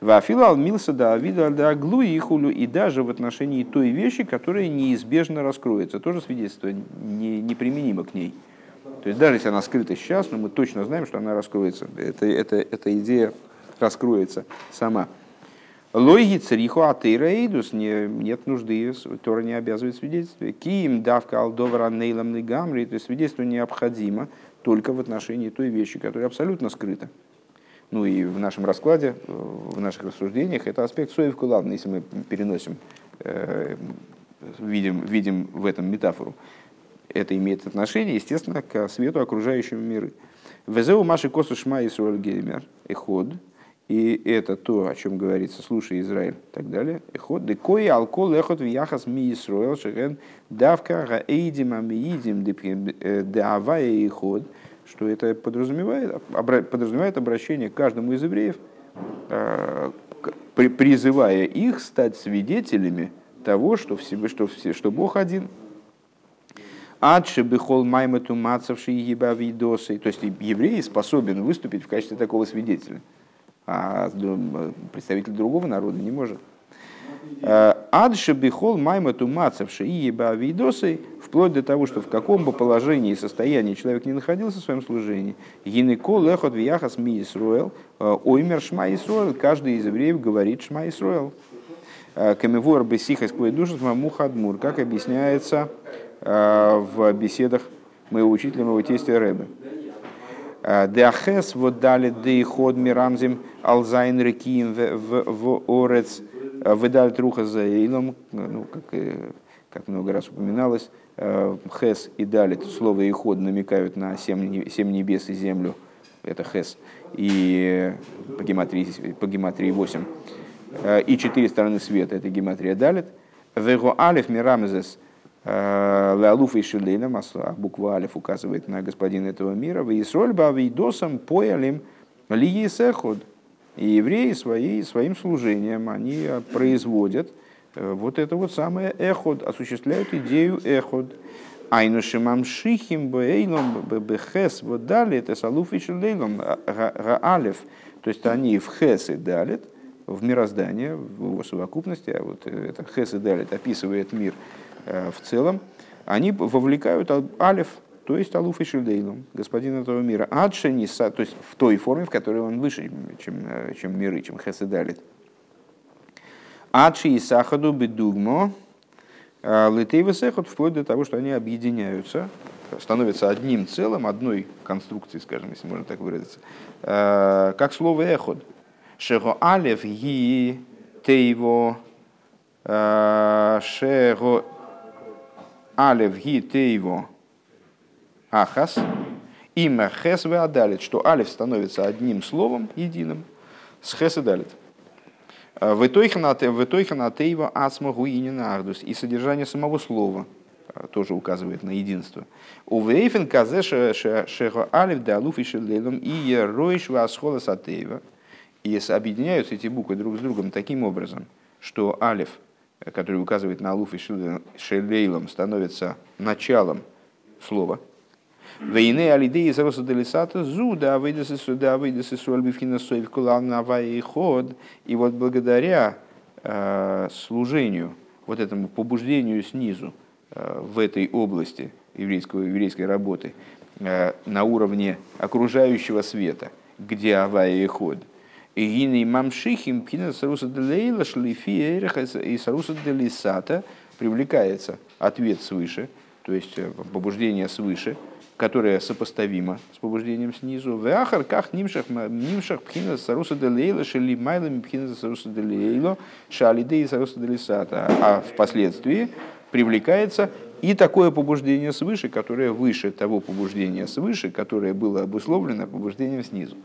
Speaker 1: Вафилал милса да авида да глу и хулю и даже в отношении той вещи, которая неизбежно раскроется, тоже свидетельство не, неприменимо к ней. То есть даже если она скрыта сейчас, но мы точно знаем, что она раскроется. Это, это, эта идея раскроется сама. Логи цриху атейраидус, нет нужды, Тора не обязывает свидетельствовать. Киим давка алдовара нейлам негамри, то есть свидетельство необходимо только в отношении той вещи, которая абсолютно скрыта. Ну и в нашем раскладе, в наших рассуждениях, это аспект соев кулавна, если мы переносим, э, видим, видим в этом метафору. Это имеет отношение, естественно, к свету окружающего мира. Везеу маши косу шма и геймер, и ход – и это то, о чем говорится, слушай, Израиль, и так далее. Эхот, декой алкол эхот вияхас ми Исруэл, шеген давка гаэйдим амиидим деавая и ход, что это подразумевает, подразумевает обращение к каждому из евреев, э, призывая их стать свидетелями того, что, все, что, все, что Бог один. Адши бихол маймату мацавши ебавидосы. То есть еврей способен выступить в качестве такого свидетеля, а представитель другого народа не может. Адши бихол маймату мацавши ебавидосы, вплоть до того, что в каком бы положении и состоянии человек не находился в своем служении, гинеко лехот вияхас ми Исруэл, оймер шма Исруэл, каждый из евреев говорит шма Исруэл. Камевуар бесихас душа мухадмур, как объясняется Э, в беседах моего учителя, моего тестя Рэбе. Э, Деахес вот дали дейход мирамзим алзайн рекием в орец. Э, выдали труха за Эйлом, ну, как, как много раз упоминалось, Хес и Далит, слово и намекают на семь, семь небес и землю, это Хес, и по гематрии, по гематрии 8, и четыре стороны света, это гематрия Далит, Вего Алиф Мирамзес – Леалуф и Шилейном, а буква Алиф указывает на господина этого мира, в Исроль Бавидосом поялим Лии Сеход. И евреи свои, своим служением, они производят э, вот это вот самое эход, осуществляют идею эход. Айну шимамшихим бэйлом бэхес вот дали это салуф и шилейлом гаалев. То есть они в хес и далит, в мироздание, в его совокупности, а вот это хес и далит описывает мир Э, в целом, они вовлекают Алиф, то есть Алуф и Шильдейлом, господин этого мира, Адшениса, то есть в той форме, в которой он выше, чем, э, чем миры, чем Хеседалит. Адши и Сахаду бедугмо, э, Литейва Сехот, вплоть до того, что они объединяются, становятся одним целым, одной конструкцией, скажем, если можно так выразиться, как слово эход. Шего алев ги тейво шего алев ги тейво ахас, имя хес вы адалит, что алев становится одним словом единым с хес и далит. В тейва ацма гуинин ардус. И содержание самого слова а, тоже указывает на единство. У вейфен казе шеха алев да алуф и шелелом и еройш васхола сатеева. И объединяются эти буквы друг с другом таким образом, что алев – который указывает на Алуф и Шелейлом, становится началом слова. Войны алидеи зароса делисата зуда выйдесы сюда выйдесы суальбифхина соев и ход. И вот благодаря э, служению, вот этому побуждению снизу э, в этой области еврейского, еврейской работы э, на уровне окружающего света, где авая и ход – Гины мамшихим пина саруса делейла шлифи эриха и саруса делисата привлекается ответ свыше, то есть э, побуждение свыше, которое сопоставимо с побуждением снизу. В ахар как нимшах нимшах пхина саруса делейла шели майлами пхина саруса делейла шалидей саруса делисата. А впоследствии привлекается и такое побуждение свыше, которое выше того побуждения свыше, которое было обусловлено побуждением снизу.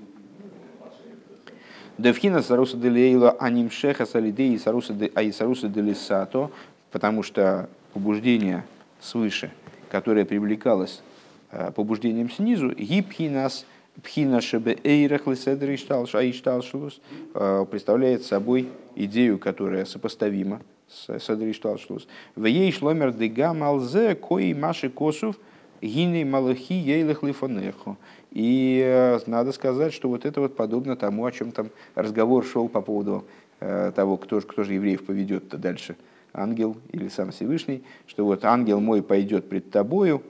Speaker 1: Девхина саруса делейла анимшеха салидеи саруса де аи саруса делисато, потому что побуждение свыше, которое привлекалось э, побуждением снизу, гипхинас пхина шебе эйрах лиседри аишталшулус, э, представляет собой идею, которая сопоставима с седри шталшулус. В ей шломер дега малзе кои маши косов гиней малахи ейлах лифонеху. И э, надо сказать, что вот это вот подобно тому, о чем там разговор шел по поводу э, того, кто, кто же евреев поведет-то дальше, ангел или сам Всевышний, что вот ангел мой пойдет пред тобою,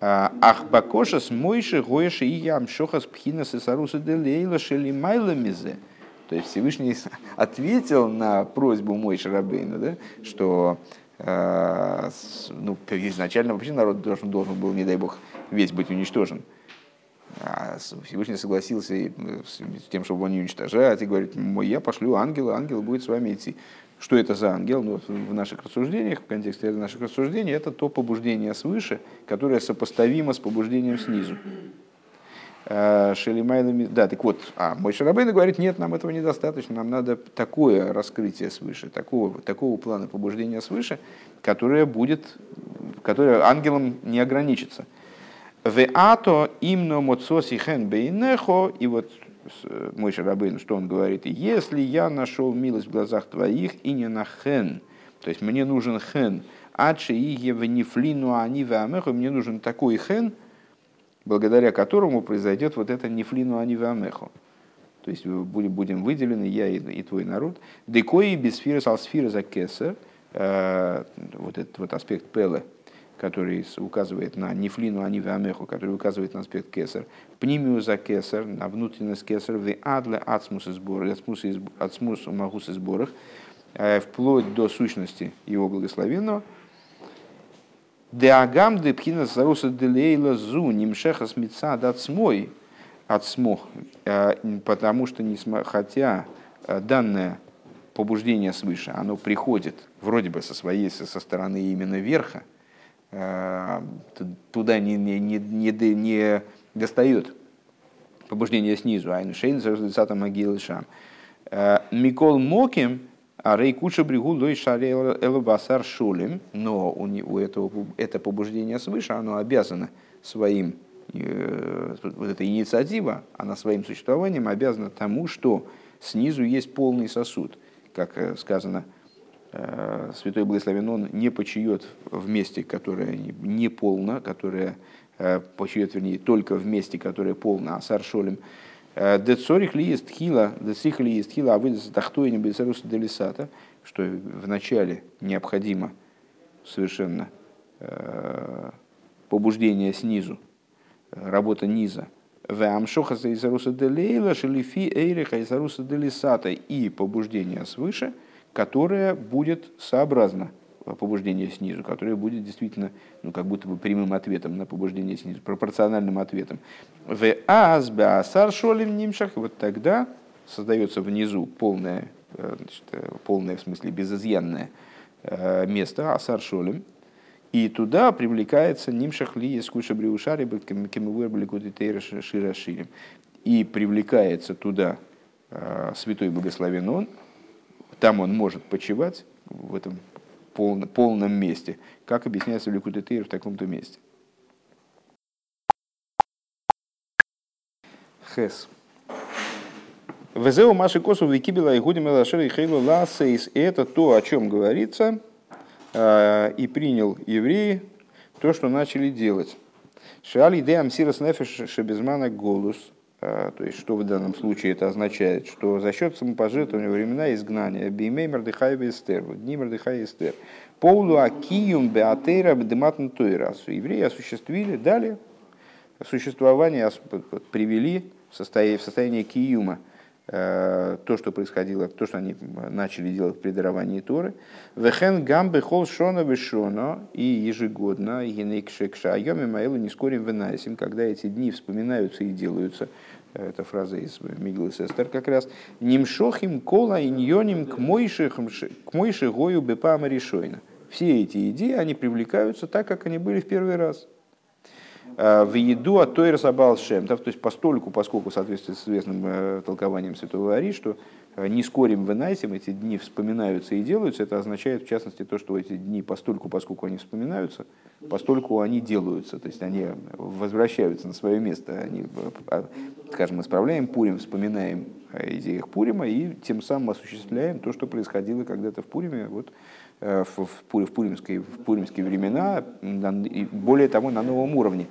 Speaker 1: а, ах бакошас мойши гоеши и ям шохас пхинас и саруса делейла шели майламизе. То есть Всевышний ответил на просьбу Мойши Рабейна, да, что э, ну, изначально вообще народ должен, должен был, не дай бог, весь быть уничтожен. А Всевышний согласился с тем, чтобы его не уничтожать, и говорит, я пошлю ангела, ангел будет с вами идти. Что это за ангел? Ну, в наших рассуждениях, в контексте наших рассуждений, это то побуждение свыше, которое сопоставимо с побуждением снизу. Шелимайлами. Да, так вот, а мой Шарабейн говорит, нет, нам этого недостаточно, нам надо такое раскрытие свыше, такого, такого плана побуждения свыше, которое будет, которое ангелом не ограничится. Веато имно моцоси хен бейнехо, и вот мой Шарабейн, что он говорит, если я нашел милость в глазах твоих и не на хен, то есть мне нужен хен, адши в нефлину ани мне нужен такой хен, благодаря которому произойдет вот это нефлину анивамехо. То есть будем выделены, я и, и твой народ. Декои без сферы салсфира за кесар, э, вот этот вот аспект пелы, который указывает на нефлину анивамехо, который указывает на аспект кесар, пнимию за кесар, на внутренность кесар, в адле ацмус и сборах, ацмус магус и сборах, э, вплоть до сущности его благословенного, Деагам де пхина заруса делейла зу нимшеха смеца дат смой от смох, э, потому что не хотя э, данное побуждение свыше, оно приходит вроде бы со своей, со стороны именно верха, туда не, не, не, не, не достает побуждение снизу, а иншейн за могилы шам. Микол Моким – а рейкуша бригу лой шаре элбасар шулем, но у, у этого это побуждение свыше, оно обязано своим, э, вот эта инициатива, она своим существованием обязана тому, что снизу есть полный сосуд. Как э, сказано, э, Святой Благословен Он не почует в месте, которое не полно, которое почует, вернее, только в месте, которое полно, а саршолем, Децорих ли есть хила, децрих ли есть хила, а вы тахтой не бецаруса делисата, что вначале необходимо совершенно э, побуждение снизу, работа низа. В амшоха за изаруса делейла, шелифи эйриха изаруса делисата и побуждение свыше, которое будет сообразно побуждение снизу, которое будет действительно ну, как будто бы прямым ответом на побуждение снизу, пропорциональным ответом. В азбеасар шолим нимшах, вот тогда создается внизу полное, э, значит, э, полное в смысле безызъянное э, место, асар шолим, и туда привлекается нимшах ли скуша бриушари кемывер шира ширим. И привлекается туда святой благословен он, там он может почивать, в этом полном, полном месте, как объясняется в Ликутетейр в таком-то месте. חית. וזהו מה שכתוב וקיבל היהודים את אשר החלו לעשות. Это то, о чем говорится, э, и принял евреи то, что начали делать. שעל ידי המסירות נפש שבזמן הגלות – а, то есть, что в данном случае это означает? Что за счет самопожертвования времена изгнания בימי מרדכי אסתר, дни Мардыхай Эстер, פעלו הקיום בהתורה דמתן תורה. Евреи осуществили, дали существование, привели в состояние, в состояние Киюма – Э, то, что происходило, то, что они начали делать при даровании Торы. Вехен гамбе хол шона вешона и ежегодно генейкшекша айоми маэлу не скорим венайсим, когда эти дни вспоминаются и делаются, э, это фраза из Мигла Сестер как раз, нимшохим кола иньоним к мойше гою бепама решойна. Все эти идеи, они привлекаются так, как они были в первый раз – Э, в еду от той Сабал Шемтов, то есть постольку, поскольку в соответствии с известным э, толкованием Святого Ари, что э, не скорим вынайсим, эти дни вспоминаются и делаются, это означает в частности то, что эти дни постольку, поскольку они вспоминаются, постольку они делаются, то есть они возвращаются на свое место, они, скажем, исправляем Пурим, вспоминаем идеях Пурима и тем самым осуществляем то, что происходило когда-то в Пуриме, вот Э, в, в, в, пуримские, в пуримские времена, и более того, на новом уровне.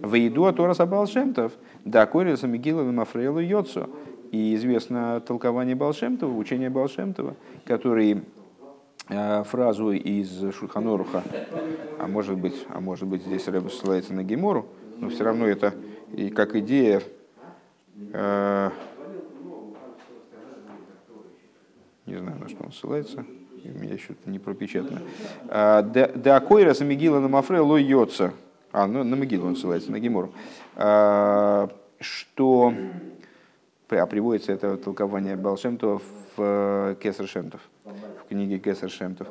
Speaker 1: В еду от Тораса Балшемтов, да, Кориса Мигилова Мафрейлу Йоцу. И известно толкование Балшемтова, учение Балшемтова, который э, фразу из Шульханоруха, а может быть, а может быть здесь Рэб ссылается на Гемору, но все равно это и как идея э, не знаю, на что он ссылается у меня еще не пропечатано. А, да акойра за Мегила на Мафре лой йоца. А, ну, на Мегилу он ссылается, на Гемору. А, что а приводится это толкование Балшемтова в э, Кесар Шемтов, в книге Кесар Шемтов,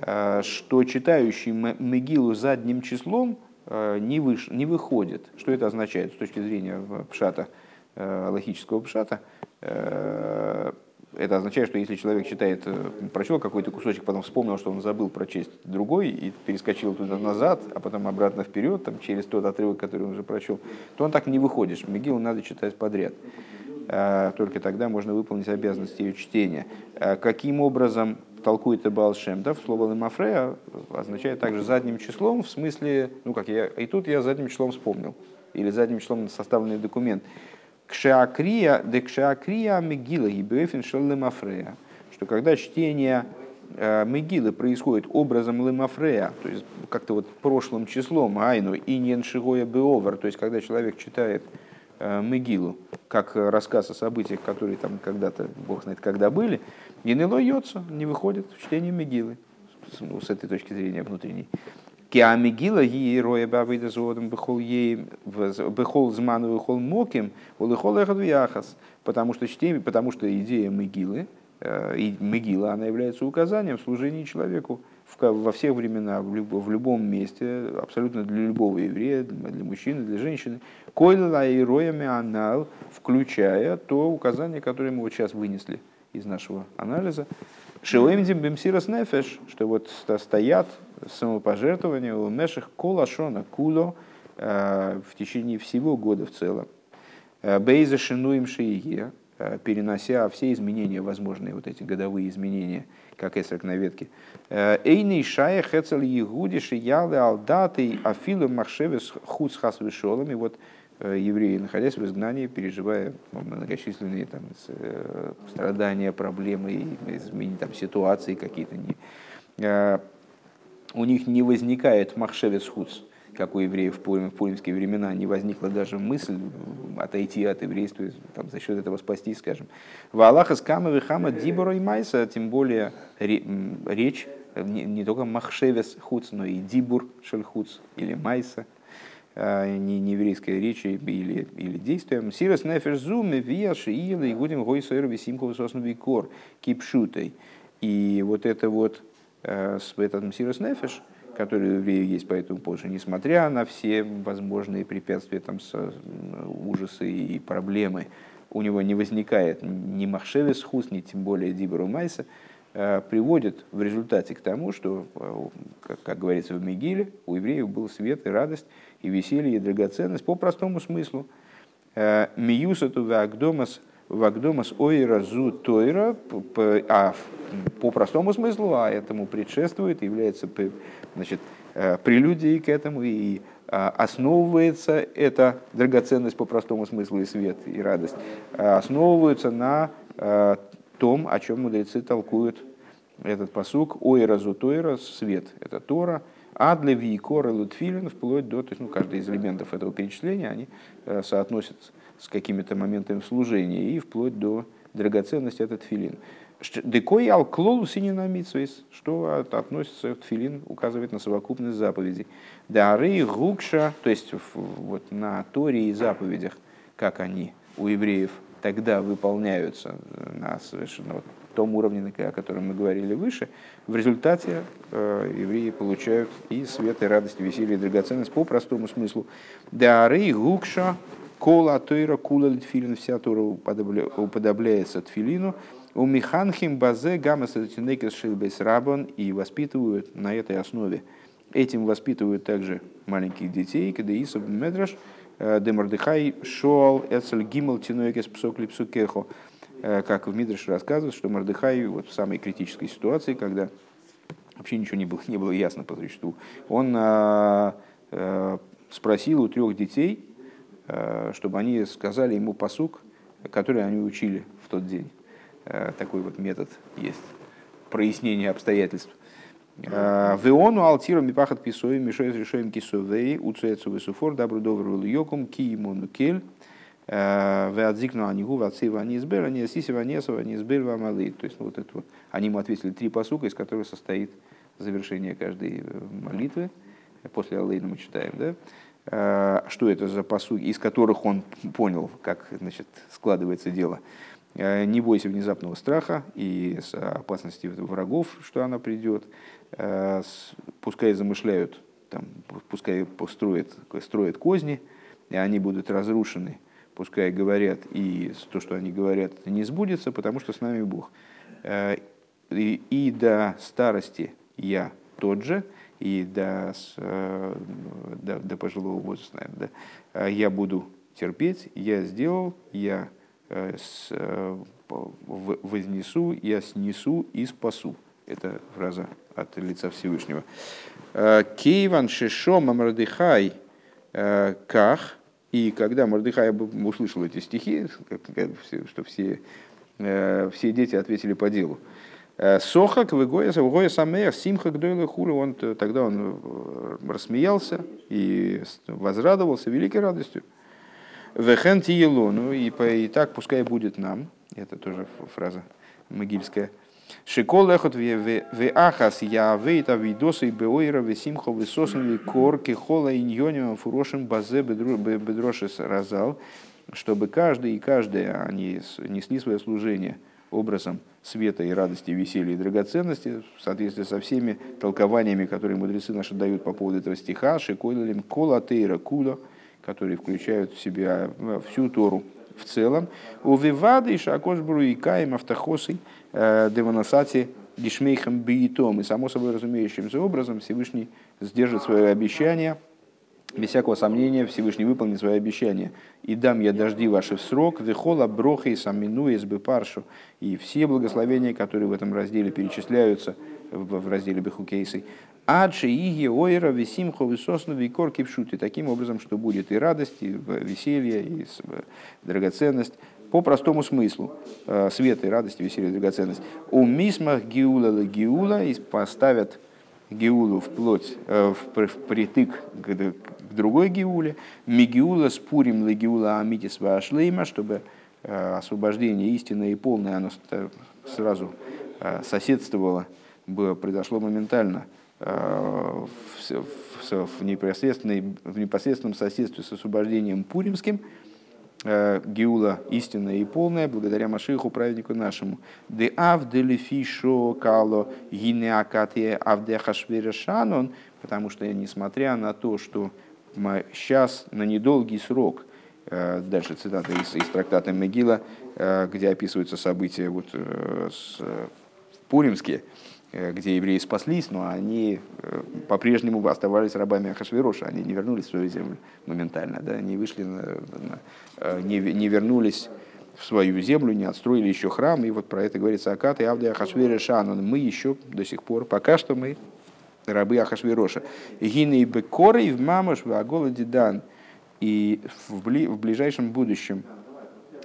Speaker 1: а, что читающий Мегилу задним числом не, выш, не выходит. Что это означает с точки зрения пшата, логического пшата? Это означает, что если человек читает, прочел какой-то кусочек, потом вспомнил, что он забыл прочесть другой и перескочил туда назад, а потом обратно вперед, там, через тот отрывок, который он уже прочел, то он так не выходишь. Мигилу надо читать подряд. Только тогда можно выполнить обязанности ее чтения. Каким образом толкует Эбал Шемдов, слово лемафрея означает также задним числом, в смысле, ну как я, и тут я задним числом вспомнил, или задним числом составленный документ. Кшеакрия, де кшеакрия мегила гибефин шел лемафрея, что когда чтение э, Мегилы происходит образом лемафрея, то есть как-то вот прошлым числом, айну, и неншигоя беовер, то есть когда человек читает э, Мегилу, как рассказ о событиях, которые там когда-то, бог знает, когда были, и нело йоца, не выходит в чтение Мегилы, ну, с этой точки зрения внутренней. Киа Мегила ги роя бавида зодом бехол ей бехол зману бехол моким улыхол яхас. Потому что чтение, потому что идея Мегилы, э, и Мегила, она является указанием в служении человеку во всех временах, в, люб, в любом месте, абсолютно для любого еврея, для мужчины, для женщины. Койла и роями анал, включая то указание, которое мы вот сейчас вынесли из нашего анализа. Шилемдим бимсирас нефеш, что вот стоят самопожертвования у меших колашона куло э, в течение всего года в целом. Э, Бейза шинуем шиие, э, перенося все изменения, возможные вот эти годовые изменения, как эсрак на ветке. Эйный шая хецел егуди шиялы алдаты афилу махшевес хуц вишолами. Вот евреи, находясь в изгнании, переживая многочисленные там, страдания, проблемы, изменения там, ситуации какие-то, у них не возникает махшевец хуц, как у евреев в, пулим, в времена, не возникла даже мысль отойти от еврейства, там, за счет этого спастись, скажем. В Аллаха с Камовы Хама Дибора и Майса, тем более речь, не, не только махшевец хуц, но и дибур шельхуц или майса – а, не, не еврейской речи или, или действием. Сирос нефеш зуме виаши ила и гудим гой сойр висимху сосну кипшутой. И вот это вот э, с этот сирос нефеш, который у евреев есть по этому поводу, несмотря на все возможные препятствия, там, ужасы и проблемы, у него не возникает ни махшевес хус, ни тем более диберу майса, э, приводит в результате к тому, что, э, как говорится в Мегиле, у евреев был свет и радость, и веселье, и драгоценность по простому смыслу. Э, Миюсату вагдомас вагдомас ойра зу тойра, а по простому смыслу, а этому предшествует, является значит, э, прелюдией к этому и а, основывается эта драгоценность по простому смыслу и свет, и радость, э, основываются на том, о чем мудрецы толкуют этот посук, ойра зу тойра, свет, это Тора, а для Викора Лутфилин вплоть до, то есть ну, каждый из элементов этого перечисления, они э, соотносят с какими-то моментами служения и вплоть до драгоценности этот филин. Декой алклолу сининамитсвейс, что относится к филин, указывает на совокупность заповедей. Дары гукша, то есть вот на Торе и заповедях, как они у евреев тогда выполняются на совершенно вот, том уровне, о котором мы говорили выше, в результате э, евреи получают и свет, и радость, и веселье, и драгоценность по простому смыслу. Дары гукша кола тойра кула литфилин, вся Тора уподобляется тфилину, у Миханхим базе гамма сатинекес шилбейс рабон и воспитывают на этой основе. Этим воспитывают также маленьких детей, когда Исаб Медраш, э, Демардыхай, Шоал, Эцель Гимл, Тинуекес, Псокли, Псукехо. Э, как в Мидрше рассказывают, что Мордыхай вот в самой критической ситуации, когда вообще ничего не было, не было ясно по существу, он а, а, спросил у трех детей, чтобы они сказали ему посук, который они учили в тот день. Такой вот метод есть прояснения обстоятельств. Веону алтиру мипахат писоем, мишоем решоем кисовей, уцуэцу весуфор, добру добру йокум, киимону кель, Веадзикну анигу, вацива не избер, они сисива несова, не избер вамалы. То есть вот это вот. Они ему ответили три посука, из которых состоит завершение каждой э, молитвы. После Аллейна мы читаем, да? Что это за посуки, из которых он понял, как значит, складывается дело. Не бойся внезапного страха и опасности врагов, что она придет. Пускай замышляют там, пускай построят, строят козни, и они будут разрушены, пускай говорят, и то, что они говорят, не сбудется, потому что с нами Бог. Э, и, и до старости я тот же, и до, э, до, до пожилого возраста, наверное, да, я буду терпеть, я сделал, я с, вознесу, я снесу и спасу. Это фраза от лица Всевышнего. Э, Кейван Шишо Мамардыхай э, Ках. И когда Мардыхай услышал эти стихи, что все, э, все дети ответили по делу, Сохак, Вегоя, Вегоя Самех, Симха, Гдойла Хура, он, тогда он рассмеялся и возрадовался великой радостью. Вехен Тиелону, и, и так пускай будет нам, это тоже фраза могильская, Шикол эхот в ахас я вейта видосы беойра весимхо высоснули корки хола иньоним фурошим базе бедрошис разал, чтобы каждый и каждая они несли свое служение образом света и радости, веселья и драгоценности в соответствии со всеми толкованиями, которые мудрецы наши дают по поводу этого стиха, шикойлалим кола тейра кула, которые включают в себя всю Тору в целом. У Вивады и Шакошбру и Каем Автохосой Э, Деванасати Гишмейхам Биитом. И само собой разумеющимся образом Всевышний сдержит свое обещание, без всякого сомнения Всевышний выполнит свое обещание. «И дам я дожди ваши в срок, вехола броха и самину из паршу». И все благословения, которые в этом разделе перечисляются, в разделе Бехукейсы, Адши иги ойра висимхо висосну викор кипшути. Таким образом, что будет и радость, и веселье, и драгоценность по простому смыслу э, света и радости, веселья и драгоценность. У мисмах гиула гиула и поставят гиулу вплоть, э, в, притык к, к другой гиуле. Мигиула спурим гиула амитис вашлейма, чтобы э, освобождение истинное и полное, оно сразу соседствовало, было, произошло моментально в, в, в непосредственном соседстве с освобождением пуримским – Э, Геула истинная и полная, благодаря Машиху, праведнику нашему. Де авделифишо кало гинеакатия авдехашверешанон, потому что, несмотря на то, что сейчас на недолгий срок, э, дальше цитата из, из трактата Мегила, э, где описываются события вот, с, пуримские, где евреи спаслись, но они по-прежнему оставались рабами Ахашвироша, они не вернулись в свою землю моментально, да, они вышли на, на, Э, не, не вернулись в свою землю, не отстроили еще храм. И вот про это говорится Акат и Авдия Ахашвери Шанон. Мы еще до сих пор, пока что мы рабы Ахашвироша. Гины и Бекоры в Мамаш в Аголоде Дан. И в ближайшем будущем,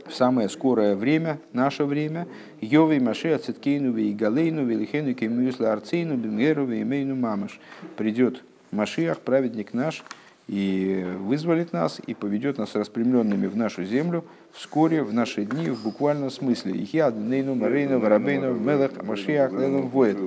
Speaker 1: в самое скорое время, наше время, Йовей Маше Ациткейну и Галейну Велихену Кемюсла Арцейну Бимеру Веймейну Мамаш. Придет Машиах, праведник наш, и вызволит нас и поведет нас распрямленными в нашу землю вскоре, в наши дни, в буквальном смысле. Ихиад, Нейну, Марейну, Варабейну, Мелах, Машиах, Лену, Воет.